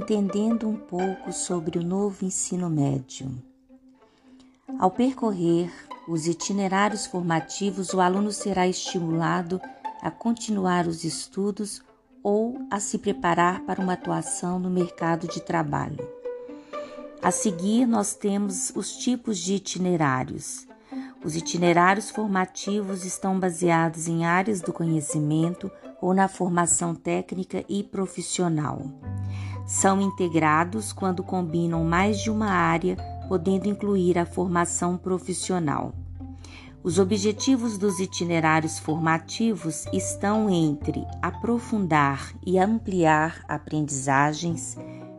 entendendo um pouco sobre o novo ensino médio. Ao percorrer os itinerários formativos, o aluno será estimulado a continuar os estudos ou a se preparar para uma atuação no mercado de trabalho. A seguir, nós temos os tipos de itinerários. Os itinerários formativos estão baseados em áreas do conhecimento ou na formação técnica e profissional. São integrados quando combinam mais de uma área, podendo incluir a formação profissional. Os objetivos dos itinerários formativos estão entre aprofundar e ampliar aprendizagens,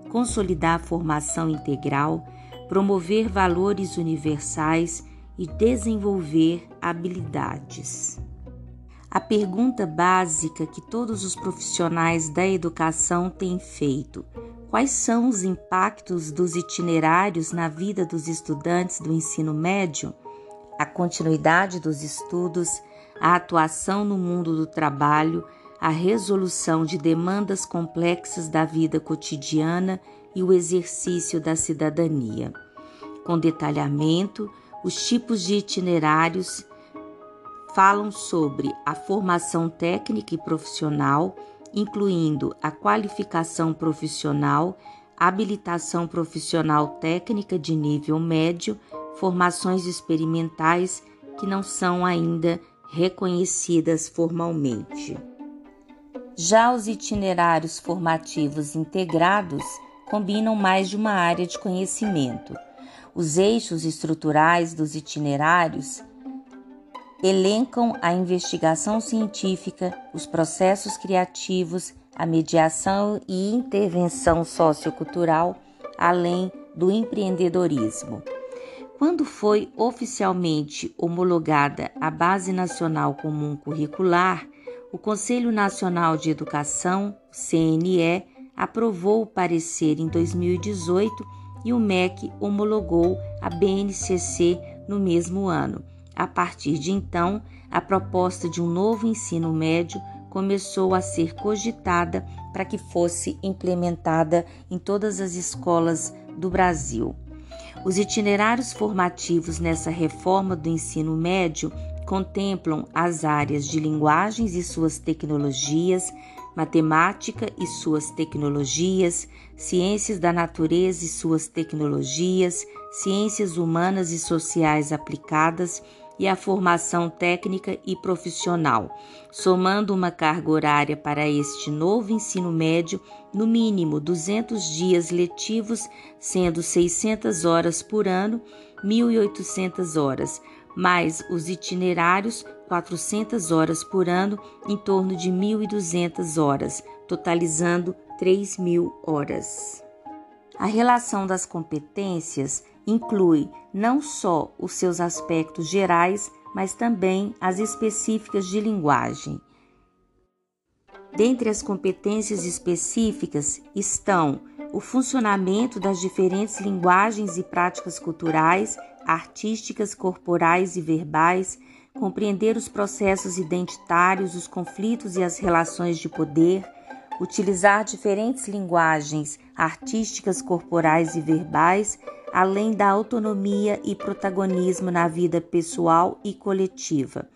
consolidar a formação integral, promover valores universais e desenvolver habilidades. A pergunta básica que todos os profissionais da educação têm feito: quais são os impactos dos itinerários na vida dos estudantes do ensino médio? a continuidade dos estudos, a atuação no mundo do trabalho, a resolução de demandas complexas da vida cotidiana e o exercício da cidadania. Com detalhamento, os tipos de itinerários falam sobre a formação técnica e profissional, incluindo a qualificação profissional, habilitação profissional técnica de nível médio, formações experimentais que não são ainda reconhecidas formalmente. Já os itinerários formativos integrados combinam mais de uma área de conhecimento. Os eixos estruturais dos itinerários elencam a investigação científica, os processos criativos, a mediação e intervenção sociocultural, além do empreendedorismo. Quando foi oficialmente homologada a Base Nacional Comum Curricular, o Conselho Nacional de Educação, CNE, aprovou o parecer em 2018 e o MEC homologou a BNCC no mesmo ano. A partir de então, a proposta de um novo ensino médio começou a ser cogitada para que fosse implementada em todas as escolas do Brasil. Os itinerários formativos nessa reforma do ensino médio contemplam as áreas de linguagens e suas tecnologias, matemática e suas tecnologias, ciências da natureza e suas tecnologias, ciências humanas e sociais aplicadas e a formação técnica e profissional, somando uma carga horária para este novo ensino médio no mínimo 200 dias letivos, sendo 600 horas por ano, 1.800 horas, mais os itinerários 400 horas por ano, em torno de 1.200 horas, totalizando 3.000 horas. A relação das competências inclui não só os seus aspectos gerais, mas também as específicas de linguagem. Dentre as competências específicas estão o funcionamento das diferentes linguagens e práticas culturais, artísticas, corporais e verbais, compreender os processos identitários, os conflitos e as relações de poder, utilizar diferentes linguagens artísticas, corporais e verbais, além da autonomia e protagonismo na vida pessoal e coletiva.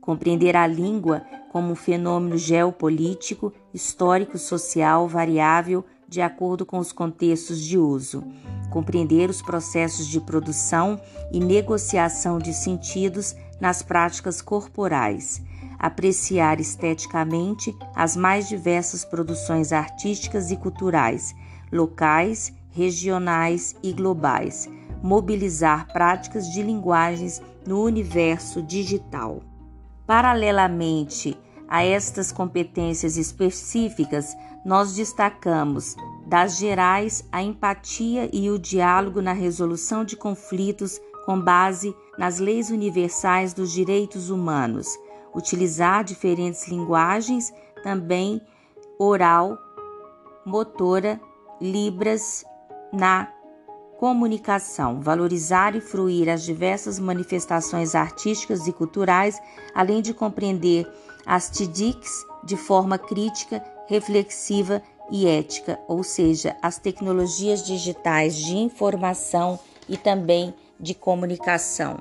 Compreender a língua como um fenômeno geopolítico, histórico, social, variável de acordo com os contextos de uso. Compreender os processos de produção e negociação de sentidos nas práticas corporais. Apreciar esteticamente as mais diversas produções artísticas e culturais, locais regionais e globais, mobilizar práticas de linguagens no universo digital. Paralelamente a estas competências específicas, nós destacamos das gerais a empatia e o diálogo na resolução de conflitos com base nas leis universais dos direitos humanos, utilizar diferentes linguagens, também oral, motora, libras na comunicação, valorizar e fruir as diversas manifestações artísticas e culturais, além de compreender as TIDICs de forma crítica, reflexiva e ética, ou seja, as tecnologias digitais de informação e também de comunicação.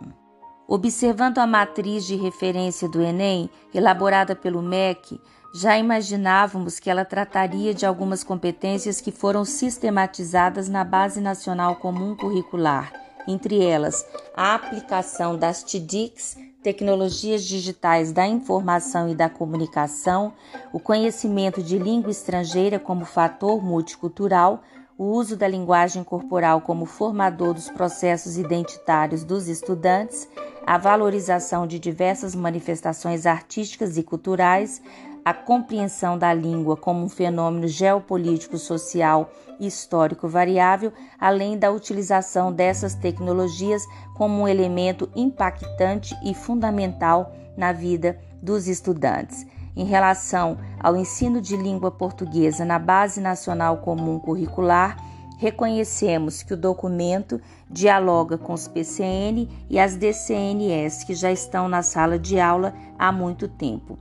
Observando a matriz de referência do Enem, elaborada pelo MEC, já imaginávamos que ela trataria de algumas competências que foram sistematizadas na Base Nacional Comum Curricular, entre elas a aplicação das TDICs, tecnologias digitais da informação e da comunicação, o conhecimento de língua estrangeira como fator multicultural, o uso da linguagem corporal como formador dos processos identitários dos estudantes, a valorização de diversas manifestações artísticas e culturais, a compreensão da língua como um fenômeno geopolítico, social e histórico variável, além da utilização dessas tecnologias como um elemento impactante e fundamental na vida dos estudantes. Em relação ao ensino de língua portuguesa na Base Nacional Comum Curricular, reconhecemos que o documento dialoga com os PCN e as DCNS que já estão na sala de aula há muito tempo.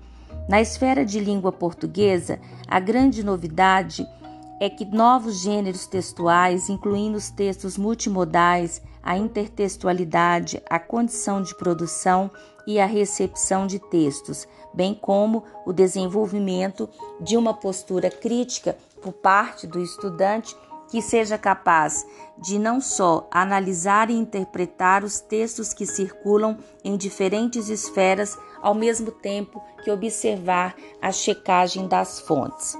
Na esfera de língua portuguesa, a grande novidade é que novos gêneros textuais, incluindo os textos multimodais, a intertextualidade, a condição de produção e a recepção de textos, bem como o desenvolvimento de uma postura crítica por parte do estudante que seja capaz de não só analisar e interpretar os textos que circulam em diferentes esferas, ao mesmo tempo que observar a checagem das fontes.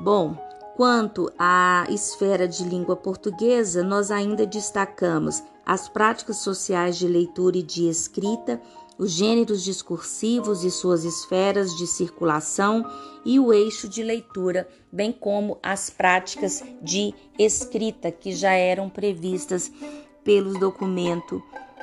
Bom, quanto à esfera de língua portuguesa, nós ainda destacamos as práticas sociais de leitura e de escrita, os gêneros discursivos e suas esferas de circulação e o eixo de leitura, bem como as práticas de escrita que já eram previstas pelos documentos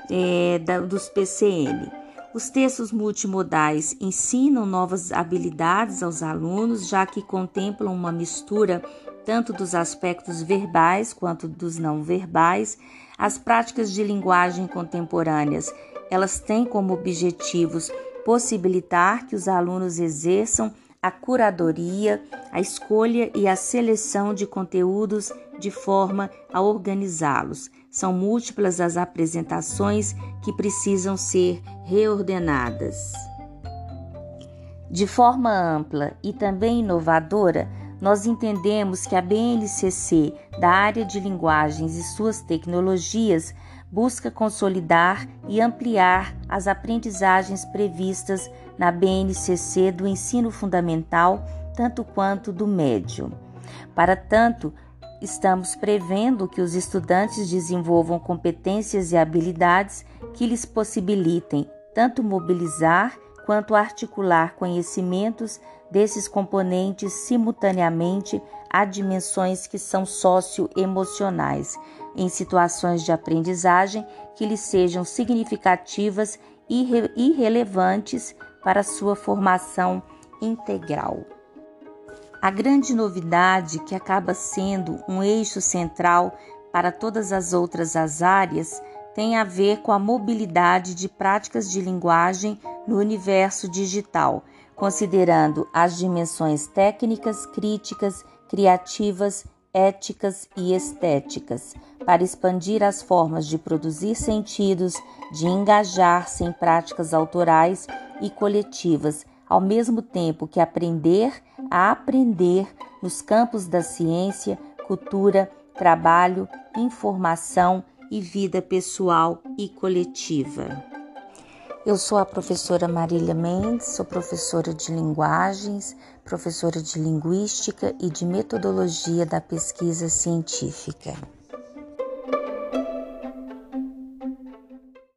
é, da, dos PCN. Os textos multimodais ensinam novas habilidades aos alunos, já que contemplam uma mistura tanto dos aspectos verbais quanto dos não verbais. As práticas de linguagem contemporâneas elas têm como objetivos possibilitar que os alunos exerçam a curadoria, a escolha e a seleção de conteúdos de forma a organizá-los. São múltiplas as apresentações que precisam ser reordenadas. De forma ampla e também inovadora, nós entendemos que a BNCC da área de linguagens e suas tecnologias busca consolidar e ampliar as aprendizagens previstas na BNCC do ensino fundamental, tanto quanto do médio. Para tanto, estamos prevendo que os estudantes desenvolvam competências e habilidades que lhes possibilitem tanto mobilizar quanto articular conhecimentos desses componentes simultaneamente a dimensões que são socioemocionais, em situações de aprendizagem que lhes sejam significativas e irrelevantes para sua formação integral. A grande novidade que acaba sendo um eixo central para todas as outras as áreas tem a ver com a mobilidade de práticas de linguagem no universo digital, considerando as dimensões técnicas, críticas, criativas éticas e estéticas, para expandir as formas de produzir sentidos, de engajar-se em práticas autorais e coletivas, ao mesmo tempo que aprender a aprender nos campos da ciência, cultura, trabalho, informação e vida pessoal e coletiva. Eu sou a professora Marília Mendes, sou professora de linguagens, professora de linguística e de metodologia da pesquisa científica.